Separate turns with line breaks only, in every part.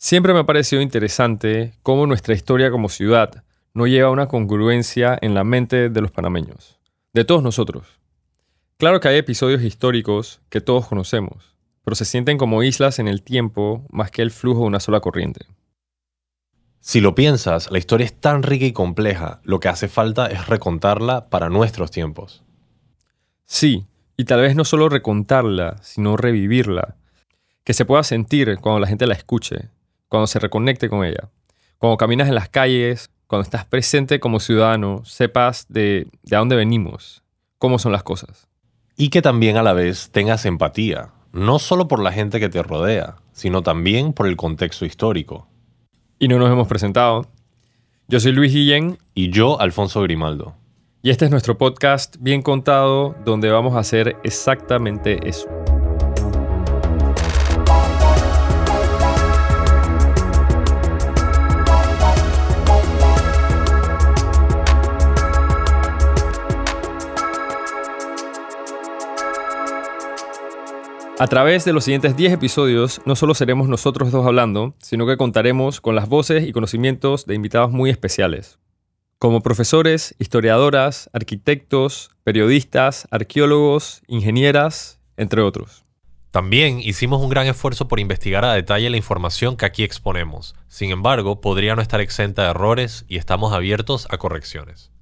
Siempre me ha parecido interesante cómo nuestra historia como ciudad no lleva una congruencia en la mente de los panameños, de todos nosotros. Claro que hay episodios históricos que todos conocemos, pero se sienten como islas en el tiempo más que el flujo de una sola corriente.
Si lo piensas, la historia es tan rica y compleja, lo que hace falta es recontarla para nuestros tiempos.
Sí, y tal vez no solo recontarla, sino revivirla, que se pueda sentir cuando la gente la escuche, cuando se reconecte con ella, cuando caminas en las calles, cuando estás presente como ciudadano, sepas de, de dónde venimos, cómo son las cosas.
Y que también a la vez tengas empatía, no solo por la gente que te rodea, sino también por el contexto histórico.
Y no nos hemos presentado. Yo soy Luis Guillén.
Y yo, Alfonso Grimaldo.
Y este es nuestro podcast Bien Contado, donde vamos a hacer exactamente eso. A través de los siguientes 10 episodios, no solo seremos nosotros dos hablando, sino que contaremos con las voces y conocimientos de invitados muy especiales. Como profesores, historiadoras, arquitectos, periodistas, arqueólogos, ingenieras, entre otros.
También hicimos un gran esfuerzo por investigar a detalle la información que aquí exponemos. Sin embargo, podría no estar exenta de errores y estamos abiertos a correcciones.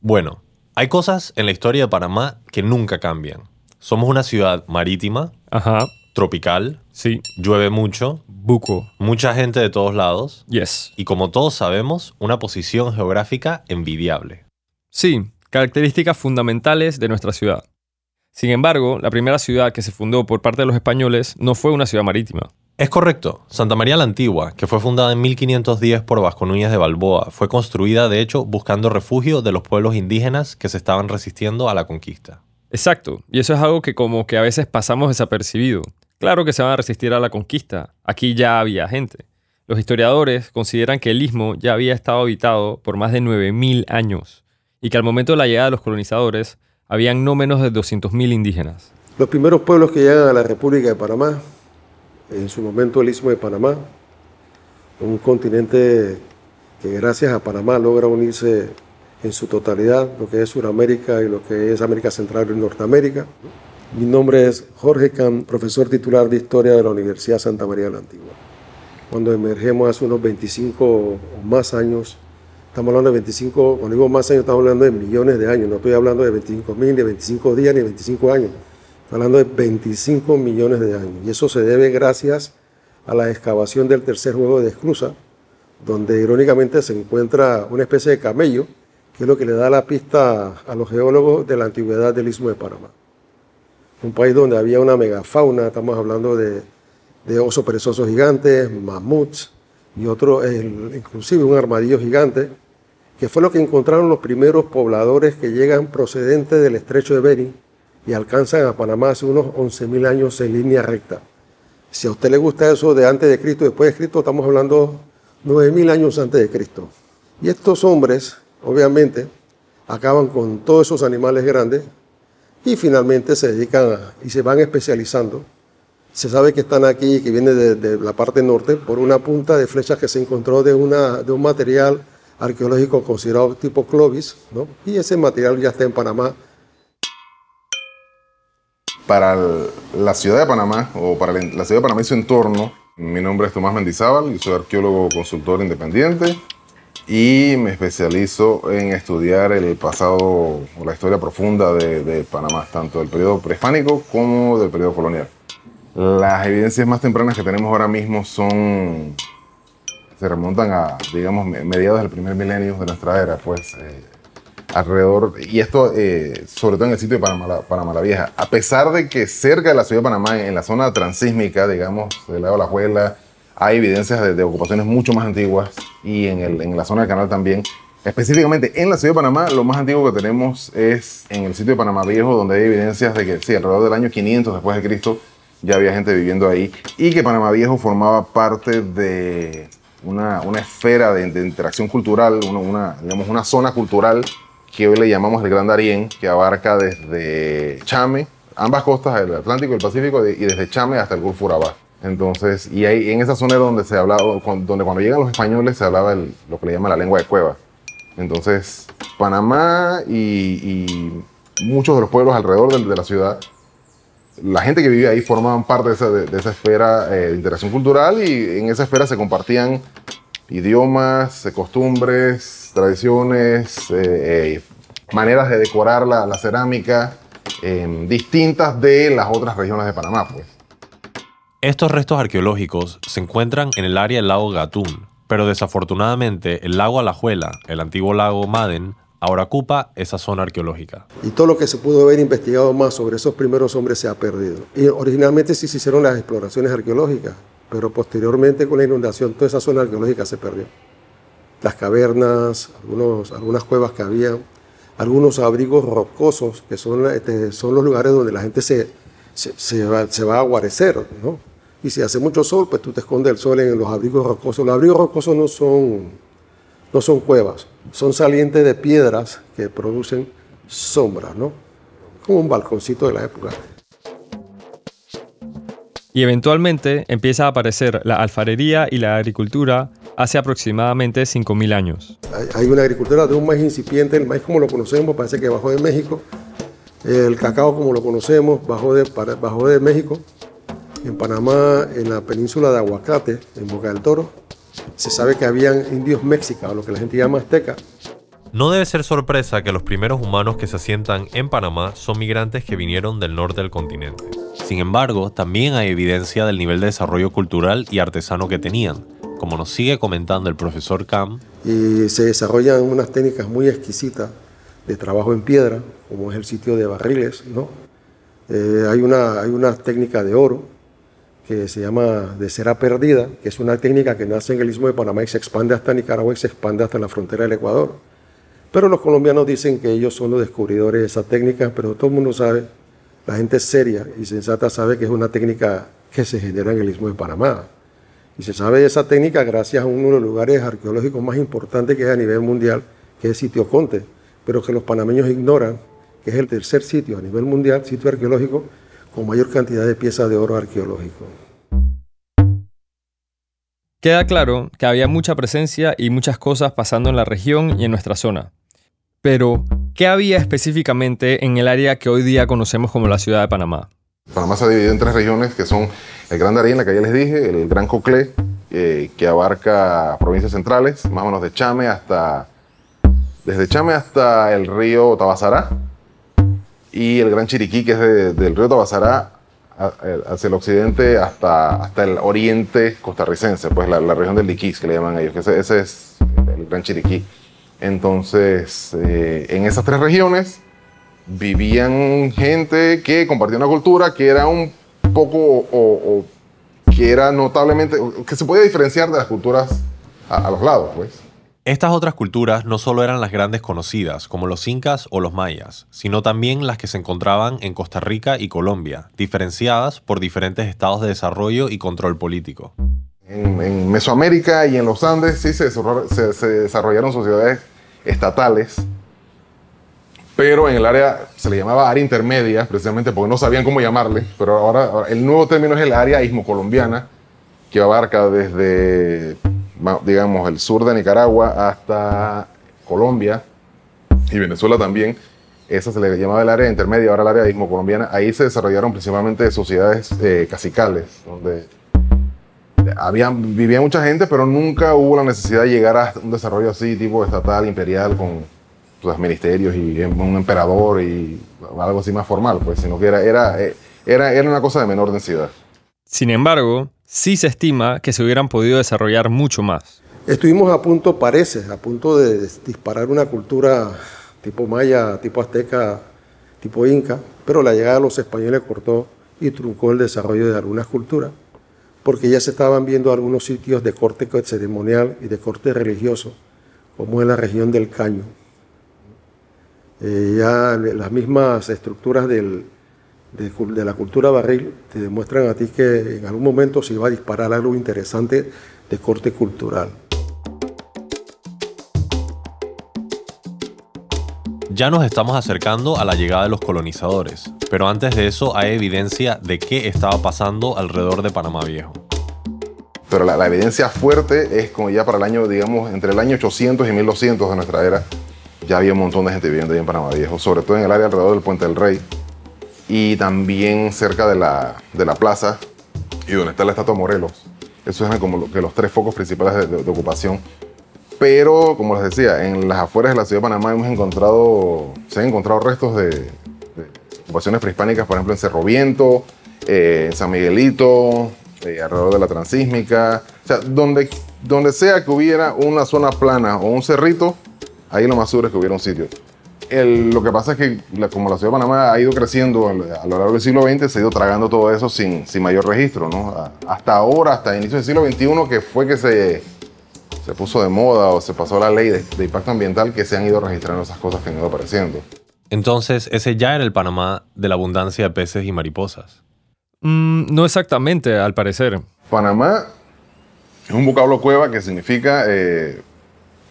Bueno, hay cosas en la historia de Panamá que nunca cambian somos una ciudad marítima,
Ajá.
tropical,
Sí.
llueve mucho,
Buco.
mucha gente de todos lados
Yes.
y como todos sabemos, una posición geográfica envidiable.
Sí, características fundamentales de nuestra ciudad. Sin embargo, la primera ciudad que se fundó por parte de los españoles no fue una ciudad marítima.
Es correcto, Santa María la Antigua, que fue fundada en 1510 por Vasco Núñez de Balboa, fue construida de hecho buscando refugio de los pueblos indígenas que se estaban resistiendo a la conquista.
Exacto, y eso es algo que como que a veces pasamos desapercibido. Claro que se van a resistir a la conquista, aquí ya había gente. Los historiadores consideran que el istmo ya había estado habitado por más de 9.000 años y que al momento de la llegada de los colonizadores habían no menos de 200.000 indígenas.
Los primeros pueblos que llegan a la República de Panamá, en su momento el Istmo de Panamá, un continente que gracias a Panamá logra unirse en su totalidad, lo que es Sudamérica y lo que es América Central y Norteamérica. Mi nombre es Jorge Can, profesor titular de Historia de la Universidad Santa María de la Antigua. Cuando emergemos hace unos 25 o más años, estamos hablando de 25, cuando digo más años, estamos hablando de millones de años, no estoy hablando de 25 mil, de 25 días, ni de 25 años, estoy hablando de 25 millones de años. Y eso se debe gracias a la excavación del tercer juego de Esclusa, donde irónicamente se encuentra una especie de camello, que es lo que le da la pista a los geólogos de la antigüedad del Istmo de Panamá. Un país donde había una megafauna, estamos hablando de, de osos perezosos gigantes, mamuts y otro, inclusive un armadillo gigante, que fue lo que encontraron los primeros pobladores que llegan procedentes del estrecho de Bering y alcanzan a Panamá hace unos 11.000 años en línea recta. Si a usted le gusta eso de antes de Cristo y después de Cristo, estamos hablando 9.000 años antes de Cristo. Y estos hombres, obviamente, acaban con todos esos animales grandes y finalmente se dedican y se van especializando. Se sabe que están aquí, que viene de, la parte norte, por una punta de flechas que se encontró de, una, de un material arqueológico considerado tipo Clovis, ¿no? y ese material ya está en Panamá
para la ciudad de Panamá o para la la ciudad de Panamá y su entorno. Mi nombre es Tomás Mendizábal, yo soy arqueólogo consultor independiente y me especializo en estudiar el pasado o la historia profunda de, de Panamá, tanto del periodo prehispánico como del periodo colonial. Las evidencias más tempranas que tenemos ahora mismo son se remontan a, digamos, me- mediados del primer milenio de nuestra era, pues eh, alrededor, y esto eh, sobre todo en el sitio de Panamá, la- Panamá la Vieja, a pesar de que cerca de la ciudad de Panamá, en la zona transísmica, digamos, del lado de la Juela, hay evidencias de, de ocupaciones mucho más antiguas y en, el- en la zona del canal también. Específicamente en la ciudad de Panamá, lo más antiguo que tenemos es en el sitio de Panamá Viejo, donde hay evidencias de que, sí, alrededor del año 500 después de Cristo, ya había gente viviendo ahí y que Panamá Viejo formaba parte de una, una esfera de, de interacción cultural, una, una, digamos, una zona cultural que hoy le llamamos el Gran Darién, que abarca desde Chame, ambas costas del Atlántico y el Pacífico, y desde Chame hasta el Golfo Urabá. Entonces, y ahí en esa zona donde se hablaba, donde cuando llegan los españoles se hablaba lo que le llaman la lengua de cueva. Entonces, Panamá y, muchos de los pueblos alrededor de, la ciudad, la gente que vivía ahí formaban parte de esa, de, esa esfera eh, de interacción cultural y en esa esfera se compartían idiomas, costumbres, tradiciones, eh, eh, maneras de decorar la, la cerámica distintas de las otras regiones de Panamá. Pues.
Estos restos arqueológicos se encuentratran en el área del lago Gatún, pero desafortunadamente el lago Alajuela, el antiguo lago Maden, ahora ocupa esa zona arqueológica.
Y todo lo que se pudo haber investigado más sobre esos primeros hombres se ha perdido. Y originalmente sí se hicieron las exploraciones arqueológicas, pero posteriormente con la inundación toda esa zona arqueológica se perdió. Las cavernas, algunos, algunas cuevas que había, algunos abrigos rocosos, que son, este, son los lugares donde la gente se, se, va, se va a guarecer, ¿no? Y si hace mucho sol, pues tú te escondes el sol en los abrigos rocosos. Los abrigos rocosos no son, no son cuevas, son salientes de piedras que producen sombras, ¿no? Como un balconcito de la época.
Y eventualmente empieza a aparecer la alfarería y la agricultura hace aproximadamente 5.000 años.
Hay una agricultura de un maíz incipiente, el maíz como lo conocemos parece que bajó de México, el cacao como lo conocemos bajó de, bajó de México, en Panamá, en la península de Aguacate, en Boca del Toro, se sabe que habían indios mexicanos, lo que la gente llama azteca.
No debe ser sorpresa que los primeros humanos que se asientan en Panamá son migrantes que vinieron del norte del continente. Sin embargo, también hay evidencia del nivel de desarrollo cultural y artesano que tenían, como nos sigue comentando el profesor Cam.
Y se desarrollan unas técnicas muy exquisitas de trabajo en piedra, como es el sitio de barriles, ¿no? Eh, hay, una, hay una técnica de oro que se llama de cera perdida, que es una técnica que nace en el istmo de Panamá y se expande hasta Nicaragua y se expande hasta la frontera del Ecuador. Pero los colombianos dicen que ellos son los descubridores de esa técnica, pero todo el mundo sabe, la gente seria y sensata sabe que es una técnica que se genera en el istmo de Panamá. Y se sabe de esa técnica gracias a uno de los lugares arqueológicos más importantes que es a nivel mundial, que es Sitio Conte, pero que los panameños ignoran, que es el tercer sitio a nivel mundial, sitio arqueológico, con mayor cantidad de piezas de oro arqueológico.
Queda claro que había mucha presencia y muchas cosas pasando en la región y en nuestra zona. Pero, ¿qué había específicamente en el área que hoy día conocemos como la ciudad de Panamá?
Panamá se ha dividido en tres regiones que son el Gran Darién, la que ya les dije, el Gran Coclé, eh, que abarca provincias centrales, más o menos de Chame hasta, desde Chame hasta el río Tabasará, y el Gran Chiriquí, que es del río Tabasará hacia el occidente hasta, hasta el oriente costarricense, pues la, región del Liquís, que le llaman ellos, que ese, es el Gran Chiriquí. Entonces, eh, en esas tres regiones vivían gente que compartía una cultura que era un poco, o, que era notablemente, que se podía diferenciar de las culturas a, a los lados, pues.
Estas otras culturas no solo eran las grandes conocidas, como los incas o los mayas, sino también las que se encontraban en Costa Rica y Colombia, diferenciadas por diferentes estados de desarrollo y control político.
En, Mesoamérica y en los Andes sí se, desarrollaron sociedades estatales, pero en el área se le llamaba área intermedia, precisamente porque no sabían cómo llamarle, pero ahora el nuevo término es el área ismo-colombiana, que abarca desde digamos, el sur de Nicaragua hasta Colombia y Venezuela también. Esa se le llamaba el área intermedia, ahora el área colombiana. Ahí se desarrollaron principalmente sociedades eh, casicales, donde habían, vivía mucha gente, pero nunca hubo la necesidad de llegar a un desarrollo así, tipo estatal, imperial, con pues, ministerios y un emperador y algo así más formal, pues, sino que era, era, eh, era, era una cosa de menor densidad.
Sin embargo, sí se estima que se hubieran podido desarrollar mucho más.
Estuvimos a punto, parece, a punto de disparar una cultura tipo maya, tipo azteca, tipo inca, pero la llegada de los españoles cortó y truncó el desarrollo de algunas culturas, porque ya se estaban viendo algunos sitios de corte ceremonial y de corte religioso, como en la región del Caño. Eh, ya las mismas estructuras del, de, la cultura barril te demuestran a ti que en algún momento se iba a disparar algo interesante de corte cultural.
Ya nos estamos acercando a la llegada de los colonizadores, Pero antes de eso hay evidencia de qué estaba pasando alrededor de Panamá Viejo.
Pero la, evidencia fuerte es como ya para el año, digamos, entre el año 800 y 1200 de nuestra era, ya había un montón de gente viviendo ahí en Panamá Viejo, sobre todo en el área alrededor del Puente del Rey y también cerca de la, de la plaza y donde está la estatua Morelos. Esos eran como los tres focos principales de, ocupación. Pero, como les decía, en las afueras de la ciudad de Panamá hemos encontrado, se han encontrado restos de, ocupaciones prehispánicas, por ejemplo, en Cerro Viento, eh, en San Miguelito, eh, alrededor de la Transísmica. O sea, donde, donde sea que hubiera una zona plana o un cerrito, ahí lo más seguro es que hubiera un sitio. Lo que pasa es que como la ciudad de Panamá ha ido creciendo a, lo largo del siglo XX, se ha ido tragando todo eso sin, sin mayor registro. ¿no? Hasta ahora, hasta el inicio del siglo XXI, que fue que se, se puso de moda o se pasó la ley de, de, impacto ambiental, que se han ido registrando esas cosas que han ido apareciendo.
Entonces, ese ya era el Panamá de la abundancia de peces y mariposas.
Mm, no exactamente, al parecer.
Panamá es un vocablo cueva que significa eh,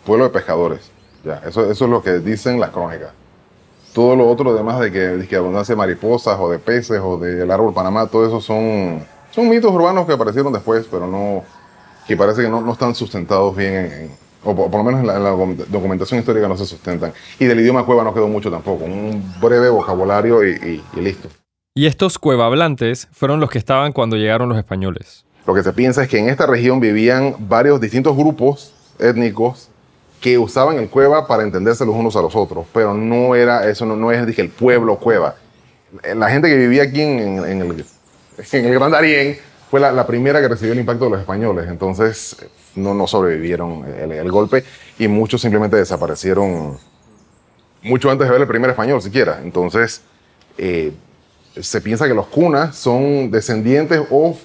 pueblo de pescadores. Ya, eso, eso es lo que dicen las crónicas. Todo lo otro, además de que, de que abundancia de mariposas o de peces o del árbol Panamá, todo eso son, son mitos urbanos que aparecieron después, pero no que parece que no, no están sustentados bien en, o por, lo menos en la, documentación histórica no se sustentan. Y del idioma cueva no quedó mucho tampoco, un breve vocabulario y, listo.
Y estos cuevablantes fueron los que estaban cuando llegaron los españoles.
Lo que se piensa es que en esta región vivían varios distintos grupos étnicos que usaban el cueva para entenderse los unos a los otros, pero no era eso, no, es dije, el pueblo cueva. La gente que vivía aquí en, el, en el Gran Darién fue la, primera que recibió el impacto de los españoles, entonces no, no sobrevivieron el, golpe y muchos simplemente desaparecieron mucho antes de ver el primer español siquiera. Entonces eh, se piensa que los cunas son descendientes o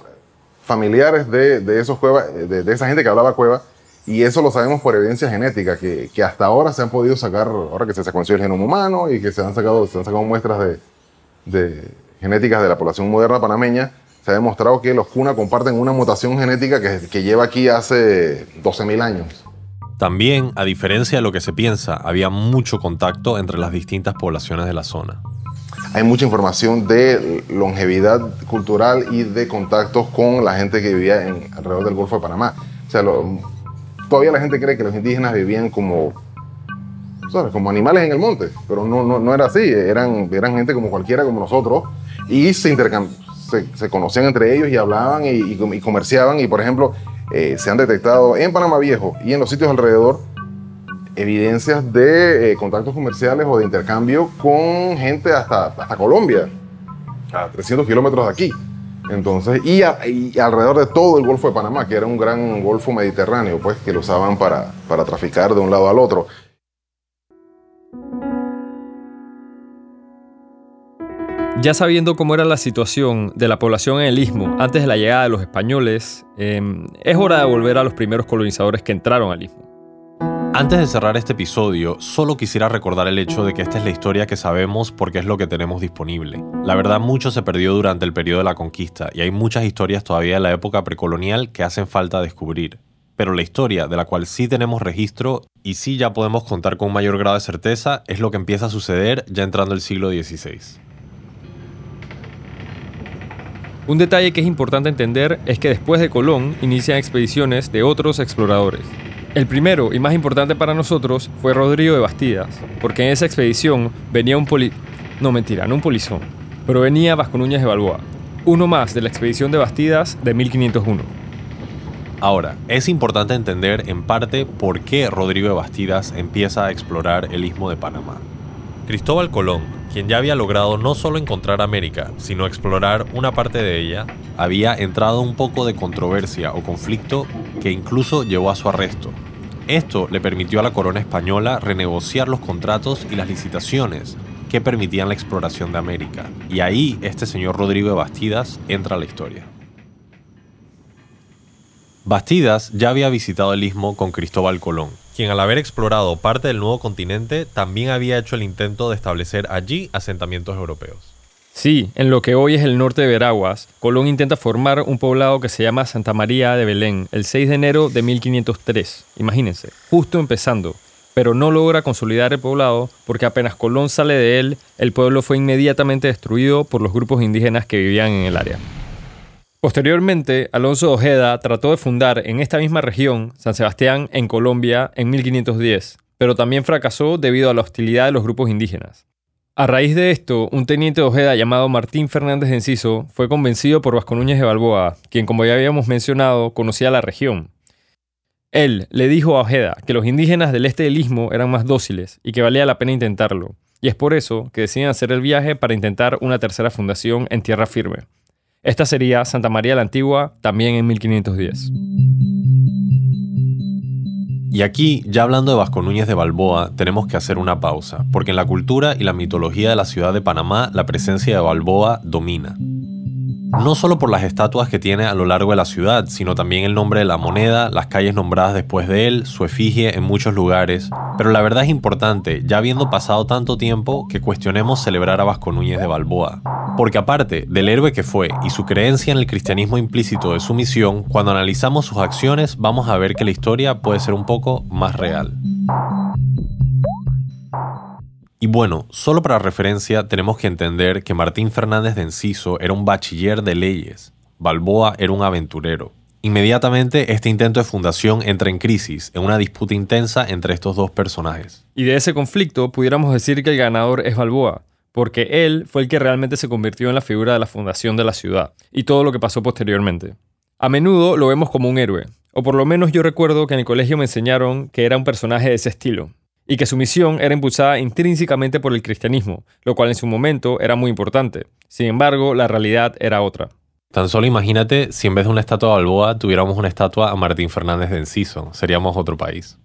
familiares de, esos cuevas, de, esa gente que hablaba cueva, y eso lo sabemos por evidencia genética, que, hasta ahora se han podido sacar, ahora que se secuenció el genoma humano y que se han sacado, se han sacado muestras de, de genéticas de la población moderna panameña, se ha demostrado que los Kuna comparten una mutación genética que, lleva aquí hace 12.000 años.
También, a diferencia de lo que se piensa, había mucho contacto entre las distintas poblaciones de la zona.
Hay mucha información de longevidad cultural y de contactos con la gente que vivía en, alrededor del Golfo de Panamá. O sea, todavía la gente cree que los indígenas vivían como, como animales en el monte, pero no, no, no era así. Eran, eran gente como cualquiera, como nosotros, y se intercambiaban se, conocían entre ellos y hablaban y, comerciaban. Y por ejemplo, eh, se han detectado en Panamá Viejo y en los sitios alrededor evidencias de eh, contactos comerciales o de intercambio con gente hasta, hasta Colombia, a 300 kilómetros de aquí. Entonces, y, alrededor de todo el Golfo de Panamá, que era un gran golfo mediterráneo, pues, que lo usaban para, para traficar de un lado al otro.
Ya sabiendo cómo era la situación de la población en el istmo antes de la llegada de los españoles, em, es hora de volver a los primeros colonizadores que entraron al istmo.
Antes de cerrar este episodio, solo quisiera recordar el hecho de que esta es la historia que sabemos porque es lo que tenemos disponible. La verdad, mucho se perdió durante el periodo de la conquista y hay muchas historias todavía de la época precolonial que hacen falta descubrir. Pero la historia de la cual sí tenemos registro y sí ya podemos contar con un mayor grado de certeza es lo que empieza a suceder ya entrando el siglo XVI.
Un detalle que es importante entender es que después de Colón inician expediciones de otros exploradores. El primero y más importante para nosotros fue Rodrigo de Bastidas, porque en esa expedición venía un poli... No, mentira, no un polizón, pero venía Vasco Núñez de Balboa, uno más de la expedición de Bastidas de 1501.
Ahora, es importante entender en parte por qué Rodrigo de Bastidas empieza a explorar el istmo de Panamá. Cristóbal Colón quien ya había logrado no solo encontrar América, sino explorar una parte de ella, había entrado un poco de controversia o conflicto que incluso llevó a su arresto. Esto le permitió a la corona española renegociar los contratos y las licitaciones que permitían la exploración de América. Y ahí este señor Rodrigo de Bastidas entra a la historia. Bastidas ya había visitado el istmo con Cristóbal Colón, quien al haber explorado parte del nuevo continente también había hecho el intento de establecer allí asentamientos europeos.
Sí, en lo que hoy es el norte de Veraguas, Colón intenta formar un poblado que se llama Santa María de Belén el 6 de enero de 1503. Imagínense, justo empezando. pero no logra consolidar el poblado porque apenas Colón sale de él, el pueblo fue inmediatamente destruido por los grupos indígenas que vivían en el área. Posteriormente, Alonso Ojeda trató de fundar en esta misma región San Sebastián en Colombia en 1510, pero también fracasó debido a la hostilidad de los grupos indígenas. A raíz de esto, un teniente de Ojeda llamado Martín Fernández de Enciso fue convencido por Vasco Núñez de Balboa, quien como ya habíamos mencionado conocía la región. Él le dijo a Ojeda que los indígenas del este del istmo eran más dóciles y que valía la pena intentarlo, y es por eso que deciden hacer el viaje para intentar una tercera fundación en tierra firme. Esta sería Santa María la Antigua, también en 1510.
Y aquí, ya hablando de Vasco Núñez de Balboa, tenemos que hacer una pausa, porque en la cultura y la mitología de la ciudad de Panamá la presencia de Balboa domina. No solo por las estatuas que tiene a lo largo de la ciudad, sino también el nombre de la moneda, las calles nombradas después de él, su efigie en muchos lugares. Pero la verdad es importante, ya habiendo pasado tanto tiempo, que cuestionemos celebrar a Vasco Núñez de Balboa. Porque aparte del héroe que fue y su creencia en el cristianismo implícito de su misión, cuando analizamos sus acciones vamos a ver que la historia puede ser un poco más real. Y bueno, solo para referencia tenemos que entender que Martín Fernández de Enciso era un bachiller de leyes, Balboa era un aventurero. Inmediatamente este intento de fundación entra en crisis, en una disputa intensa entre estos dos personajes.
Y de ese conflicto pudiéramos decir que el ganador es Balboa, porque él fue el que realmente se convirtió en la figura de la fundación de la ciudad, y todo lo que pasó posteriormente. A menudo lo vemos como un héroe, o por lo menos yo recuerdo que en el colegio me enseñaron que era un personaje de ese estilo, y que su misión era impulsada intrínsecamente por el cristianismo, lo cual en su momento era muy importante. Sin embargo, la realidad era otra.
Tan solo imagínate si en vez de una estatua de Balboa tuviéramos una estatua a Martín Fernández de Enciso, seríamos otro país.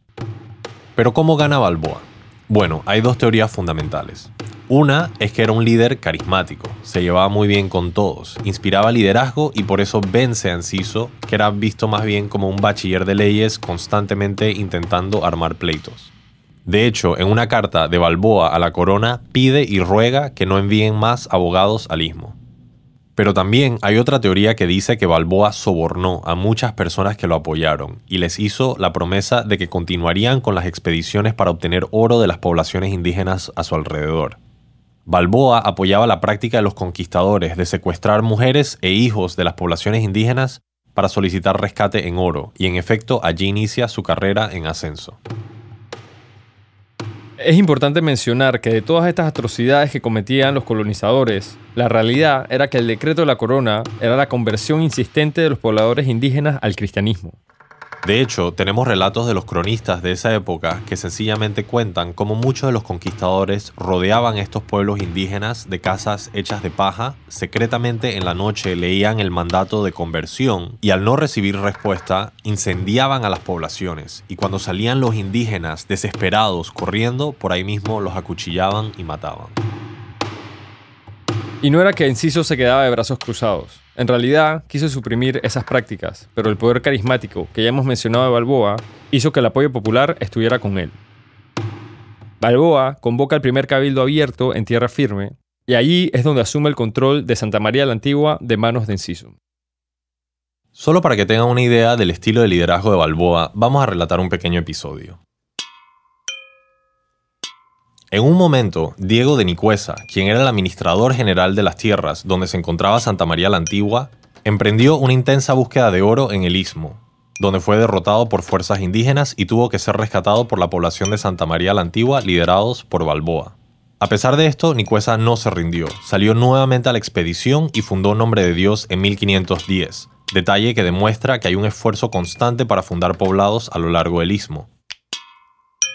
Pero ¿cómo gana Balboa? Bueno, hay dos teorías fundamentales. Una es que era un líder carismático, se llevaba muy bien con todos, inspiraba liderazgo y por eso vence a Enciso, que era visto más bien como un bachiller de leyes constantemente intentando armar pleitos. De hecho, en una carta de Balboa a la corona pide y ruega que no envíen más abogados al istmo. Pero también hay otra teoría que dice que Balboa sobornó a muchas personas que lo apoyaron y les hizo la promesa de que continuarían con las expediciones para obtener oro de las poblaciones indígenas a su alrededor. Balboa apoyaba la práctica de los conquistadores de secuestrar mujeres e hijos de las poblaciones indígenas para solicitar rescate en oro, y en efecto allí inicia su carrera en ascenso.
Es importante mencionar que de todas estas atrocidades que cometían los colonizadores, la realidad era que el decreto de la corona era la conversión insistente de los pobladores indígenas al cristianismo.
De hecho, tenemos relatos de los cronistas de esa época que sencillamente cuentan cómo muchos de los conquistadores rodeaban estos pueblos indígenas de casas hechas de paja, secretamente en la noche leían el mandato de conversión y al no recibir respuesta incendiaban a las poblaciones y cuando salían los indígenas desesperados corriendo, por ahí mismo los acuchillaban y mataban.
Y no era que Enciso se quedaba de brazos cruzados. En realidad, quiso suprimir esas prácticas, pero el poder carismático que ya hemos mencionado de Balboa hizo que el apoyo popular estuviera con él. Balboa convoca el primer cabildo abierto en tierra firme, y allí es donde asume el control de Santa María la Antigua de manos de Enciso.
Solo para que tengan una idea del estilo de liderazgo de Balboa, vamos a relatar un pequeño episodio. En un momento, Diego de Nicuesa, quien era el administrador general de las tierras donde se encontraba Santa María la Antigua, emprendió una intensa búsqueda de oro en el istmo, donde fue derrotado por fuerzas indígenas y tuvo que ser rescatado por la población de Santa María la Antigua liderados por Balboa. A pesar de esto, Nicuesa no se rindió, salió nuevamente a la expedición y fundó Nombre de Dios en 1510, detalle que demuestra que hay un esfuerzo constante para fundar poblados a lo largo del istmo.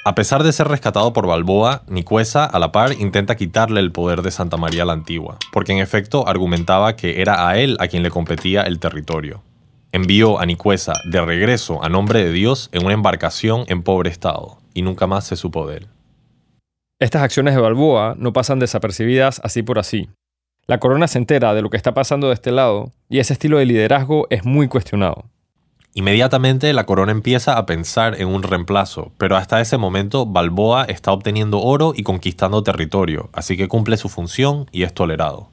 A pesar de ser rescatado por Balboa, Nicuesa, a la par, intenta quitarle el poder de Santa María la Antigua, porque en efecto argumentaba que era a él a quien le competía el territorio. Envió a Nicuesa de regreso a nombre de Dios en una embarcación en pobre estado, y nunca más se supo de él.
Estas acciones de Balboa no pasan desapercibidas así por así. La corona se entera de lo que está pasando de este lado, y ese estilo de liderazgo es muy cuestionado.
Inmediatamente la corona empieza a pensar en un reemplazo, pero hasta ese momento Balboa está obteniendo oro y conquistando territorio, así que cumple su función y es tolerado.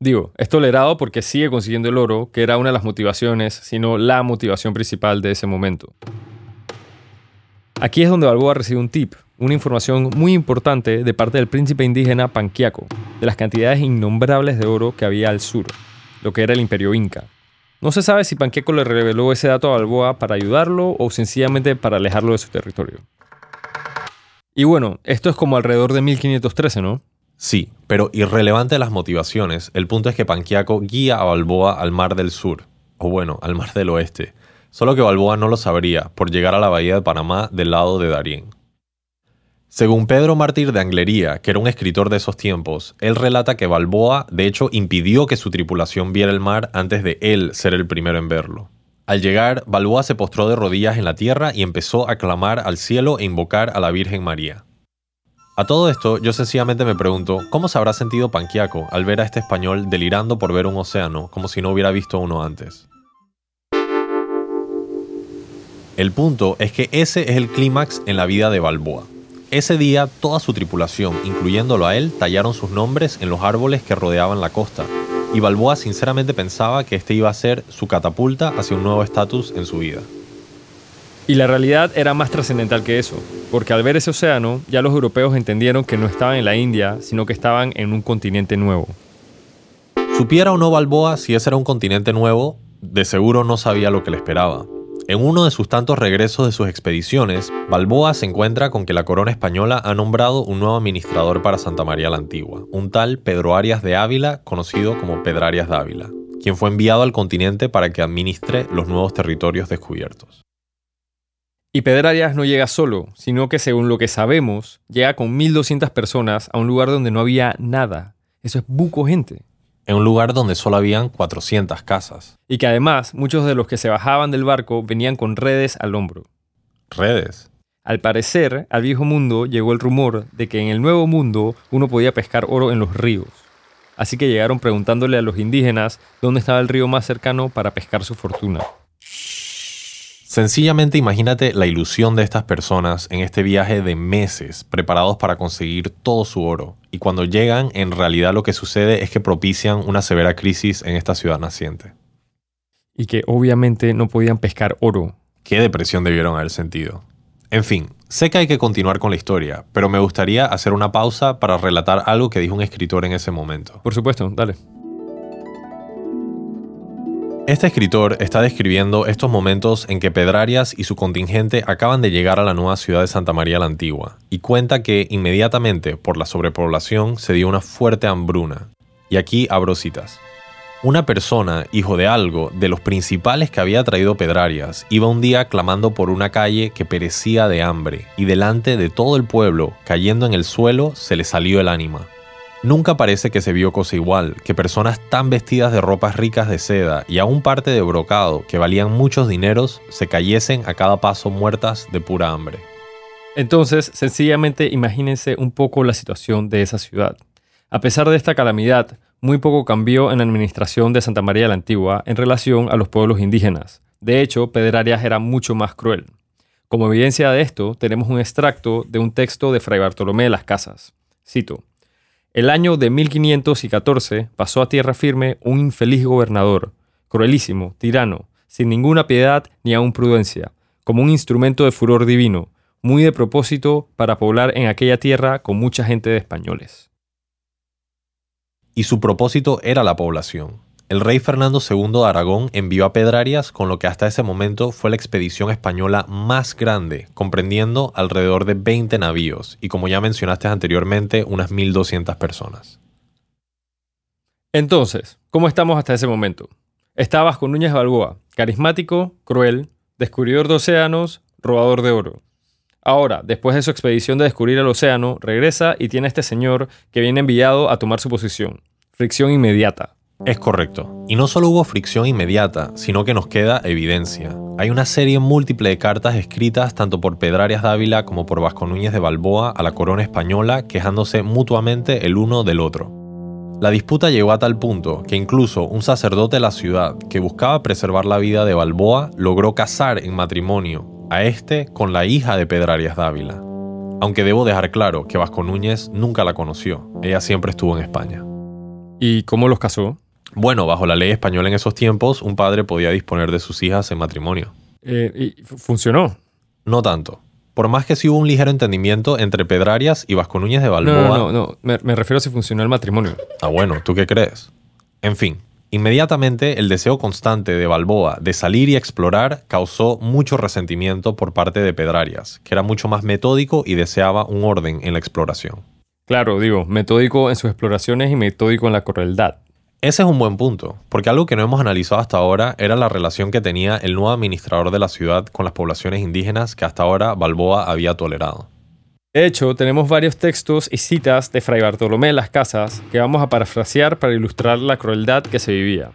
Digo, es tolerado porque sigue consiguiendo el oro, que era una de las motivaciones, sino la motivación principal de ese momento. Aquí es donde Balboa recibe un tip, una información muy importante de parte del príncipe indígena Panquiaco, de las cantidades innombrables de oro que había al sur, lo que era el imperio inca. No se sabe si Panquiaco le reveló ese dato a Balboa para ayudarlo o sencillamente para alejarlo de su territorio. Y bueno, esto es como alrededor de 1513, ¿no?
Sí, pero irrelevante las motivaciones, el punto es que Panquiaco guía a Balboa al Mar del Sur, o bueno, al Mar del Oeste, solo que Balboa no lo sabría por llegar a la bahía de Panamá del lado de Darién. Según Pedro Mártir de Anglería, que era un escritor de esos tiempos, él relata que Balboa de hecho impidió que su tripulación viera el mar antes de él ser el primero en verlo. Al llegar, Balboa se postró de rodillas en la tierra y empezó a clamar al cielo e invocar a la Virgen María. A todo esto, yo sencillamente me pregunto, ¿cómo se habrá sentido Panquiaco al ver a este español delirando por ver un océano como si no hubiera visto uno antes? El punto es que ese es el clímax en la vida de Balboa. Ese día, toda su tripulación, incluyéndolo a él, tallaron sus nombres en los árboles que rodeaban la costa, y Balboa sinceramente pensaba que este iba a ser su catapulta hacia un nuevo estatus en su vida.
Y la realidad era más trascendental que eso, porque al ver ese océano, ya los europeos entendieron que no estaban en la India, sino que estaban en un continente nuevo.
Supiera o no Balboa si ese era un continente nuevo, de seguro no sabía lo que le esperaba, en uno de sus tantos regresos de sus expediciones, Balboa se encuentra con que la corona española ha nombrado un nuevo administrador para Santa María la Antigua, un tal Pedro Arias de Ávila, conocido como Pedrarias de Ávila, quien fue enviado al continente para que administre los nuevos territorios descubiertos.
Y Pedrarias no llega solo, sino que según lo que sabemos, llega con 1200 personas a un lugar donde no había nada. Eso es buco gente
en un lugar donde solo habían 400 casas.
Y que además muchos de los que se bajaban del barco venían con redes al hombro.
¿Redes?
Al parecer, al viejo mundo llegó el rumor de que en el nuevo mundo uno podía pescar oro en los ríos. Así que llegaron preguntándole a los indígenas dónde estaba el río más cercano para pescar su fortuna.
Sencillamente imagínate la ilusión de estas personas en este viaje de meses preparados para conseguir todo su oro. Y cuando llegan, en realidad lo que sucede es que propician una severa crisis en esta ciudad naciente.
Y que obviamente no podían pescar oro.
Qué depresión debieron haber sentido. En fin, sé que hay que continuar con la historia, pero me gustaría hacer una pausa para relatar algo que dijo un escritor en ese momento.
Por supuesto, dale.
Este escritor está describiendo estos momentos en que Pedrarias y su contingente acaban de llegar a la nueva ciudad de Santa María la Antigua, y cuenta que inmediatamente por la sobrepoblación se dio una fuerte hambruna. Y aquí abro citas. Una persona, hijo de algo, de los principales que había traído Pedrarias, iba un día clamando por una calle que perecía de hambre, y delante de todo el pueblo, cayendo en el suelo, se le salió el ánima. Nunca parece que se vio cosa igual, que personas tan vestidas de ropas ricas de seda y aún parte de brocado que valían muchos dineros se cayesen a cada paso muertas de pura hambre.
Entonces, sencillamente imagínense un poco la situación de esa ciudad. A pesar de esta calamidad, muy poco cambió en la administración de Santa María la Antigua en relación a los pueblos indígenas. De hecho, Pedrarias era mucho más cruel. Como evidencia de esto, tenemos un extracto de un texto de Fray Bartolomé de las Casas. Cito. El año de 1514 pasó a tierra firme un infeliz gobernador, cruelísimo, tirano, sin ninguna piedad ni aun prudencia, como un instrumento de furor divino, muy de propósito para poblar en aquella tierra con mucha gente de españoles.
Y su propósito era la población, el rey Fernando II de Aragón envió a Pedrarias con lo que hasta ese momento fue la expedición española más grande, comprendiendo alrededor de 20 navíos y como ya mencionaste anteriormente, unas 1.200 personas.
Entonces, ¿cómo estamos hasta ese momento? Estabas con Núñez Balboa, carismático, cruel, descubridor de océanos, robador de oro. Ahora, después de su expedición de descubrir el océano, regresa y tiene a este señor que viene enviado a tomar su posición. Fricción inmediata.
Es correcto. Y no solo hubo fricción inmediata, sino que nos queda evidencia. Hay una serie múltiple de cartas escritas tanto por Pedrarias Dávila como por Vasco Núñez de Balboa a la corona española quejándose mutuamente el uno del otro. La disputa llegó a tal punto que incluso un sacerdote de la ciudad que buscaba preservar la vida de Balboa logró casar en matrimonio a este con la hija de Pedrarias Dávila. Aunque debo dejar claro que Vasco Núñez nunca la conoció, ella siempre estuvo en España.
¿Y cómo los casó?
Bueno, bajo la ley española en esos tiempos, un padre podía disponer de sus hijas en matrimonio.
Eh, ¿Y funcionó?
No tanto. por más que sí hubo un ligero entendimiento entre Pedrarias y Vasco Núñez de Balboa.
No, no, no, Me, me refiero a si funcionó el matrimonio.
Ah, bueno, ¿tú qué crees? En fin, Inmediatamente el deseo constante de Balboa de salir y explorar causó mucho resentimiento por parte de Pedrarias, que era mucho más metódico y deseaba un orden en la exploración.
Claro, digo, metódico en sus exploraciones y metódico en la crueldad.
Ese es un buen punto, porque algo que no hemos analizado hasta ahora era la relación que tenía el nuevo administrador de la ciudad con las poblaciones indígenas que hasta ahora Balboa había tolerado.
De hecho, tenemos varios textos y citas de Fray Bartolomé de las Casas que vamos a parafrasear para ilustrar la crueldad que se vivía.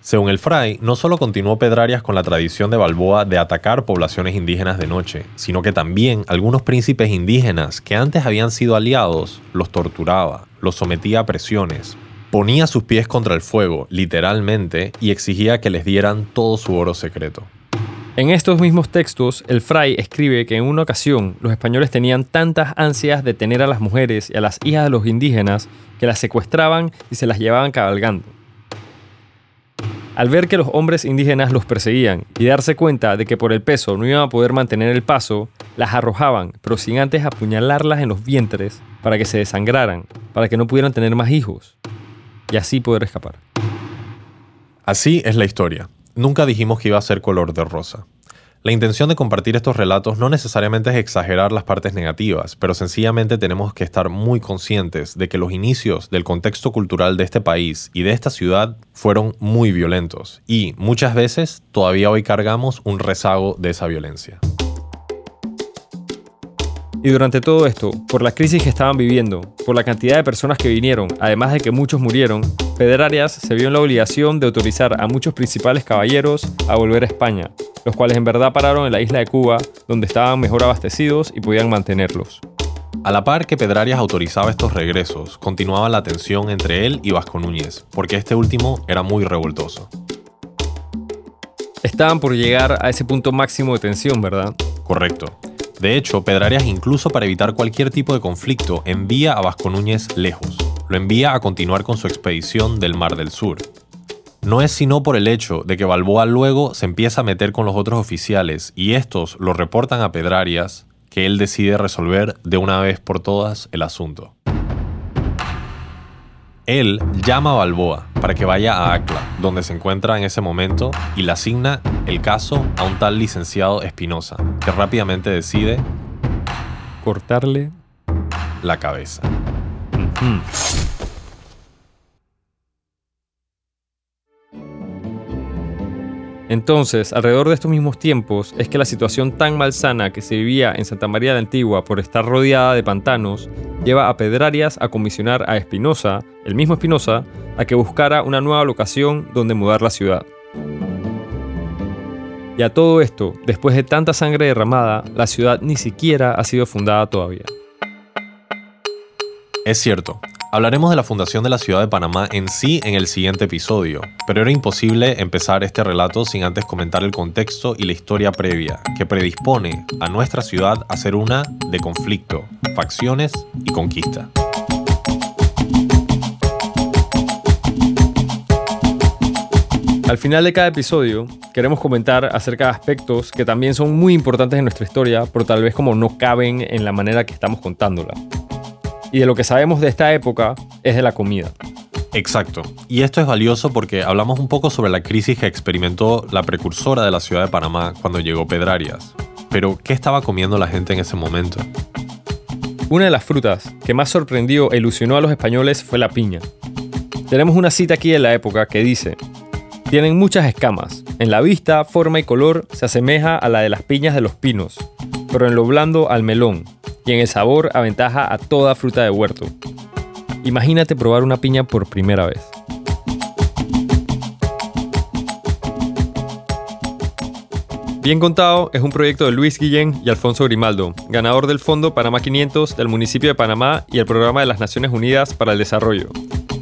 Según el fray, no solo continuó Pedrarias con la tradición de Balboa de atacar poblaciones indígenas de noche, sino que también algunos príncipes indígenas que antes habían sido aliados los torturaba, los sometía a presiones, ponía sus pies contra el fuego, literalmente, y exigía que les dieran todo su oro secreto.
En estos mismos textos, el fray escribe que en una ocasión los españoles tenían tantas ansias de tener a las mujeres y a las hijas de los indígenas que las secuestraban y se las llevaban cabalgando. Al ver que los hombres indígenas los perseguían y darse cuenta de que por el peso no iban a poder mantener el paso, las arrojaban, pero sin antes apuñalarlas en los vientres para que se desangraran, para que no pudieran tener más hijos y así poder escapar.
Así es la historia. Nunca dijimos que iba a ser color de rosa. La intención de compartir estos relatos no necesariamente es exagerar las partes negativas, pero sencillamente tenemos que estar muy conscientes de que los inicios del contexto cultural de este país y de esta ciudad fueron muy violentos y muchas veces todavía hoy cargamos un rezago de esa violencia.
Y durante todo esto, por la crisis que estaban viviendo, por la cantidad de personas que vinieron, además de que muchos murieron, Pedrarias se vio en la obligación de autorizar a muchos principales caballeros a volver a España, los cuales en verdad pararon en la isla de Cuba, donde estaban mejor abastecidos y podían mantenerlos.
A la par que Pedrarias autorizaba estos regresos, continuaba la tensión entre él y Vasco Núñez, porque este último era muy revoltoso.
Estaban por llegar a ese punto máximo de tensión, ¿verdad?
Correcto. De hecho, Pedrarias incluso para evitar cualquier tipo de conflicto envía a Vasco Núñez lejos. Lo envía a continuar con su expedición del Mar del Sur. No es sino por el hecho de que Balboa luego se empieza a meter con los otros oficiales y estos lo reportan a Pedrarias que él decide resolver de una vez por todas el asunto. Él llama a Balboa para que vaya a Acla, donde se encuentra en ese momento, y le asigna el caso a un tal licenciado Espinosa, que rápidamente decide
cortarle
la cabeza.
Entonces, alrededor de estos mismos tiempos, es que la situación tan malsana que se vivía en Santa María la Antigua por estar rodeada de pantanos, lleva a Pedrarias a comisionar a Espinosa, el mismo Espinosa, a que buscara una nueva locación donde mudar la ciudad. Y a todo esto, después de tanta sangre derramada, la ciudad ni siquiera ha sido fundada todavía.
Es cierto, Hablaremos de la fundación de la ciudad de Panamá en sí en el siguiente episodio, pero era imposible empezar este relato sin antes comentar el contexto y la historia previa que predispone a nuestra ciudad a ser una de conflicto, facciones y conquista.
Al final de cada episodio queremos comentar acerca de aspectos que también son muy importantes en nuestra historia, pero tal vez como no caben en la manera que estamos contándola y de lo que sabemos de esta época es de la comida.
Exacto. Y esto es valioso porque hablamos un poco sobre la crisis que experimentó la precursora de la ciudad de Panamá cuando llegó Pedrarias. Pero, ¿qué estaba comiendo la gente en ese momento?
Una de las frutas que más sorprendió e ilusionó a los españoles fue la piña. Tenemos una cita aquí de la época que dice, tienen muchas escamas, en la vista, forma y color se asemeja a la de las piñas de los pinos, pero en lo blando al melón, y en el sabor aventaja a toda fruta de huerto. Imagínate probar una piña por primera vez. Bien Contado es un proyecto de Luis Guillén y Alfonso Grimaldo, ganador del Fondo Panamá 500 del municipio de Panamá y el Programa de las Naciones Unidas para el Desarrollo.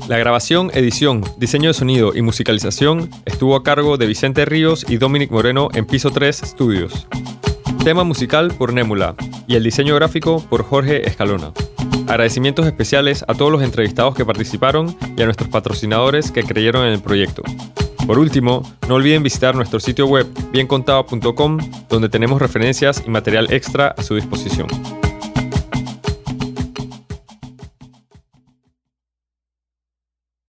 La grabación, edición, diseño de sonido y musicalización estuvo a cargo de Vicente Ríos y Dominic Moreno en Piso 3 Studios. Tema musical por Némula y el diseño gráfico por Jorge Escalona. Agradecimientos especiales a todos los entrevistados que participaron y a nuestros patrocinadores que creyeron en el proyecto. Por último, no olviden visitar nuestro sitio web biencontado.com donde tenemos referencias y material extra a su disposición.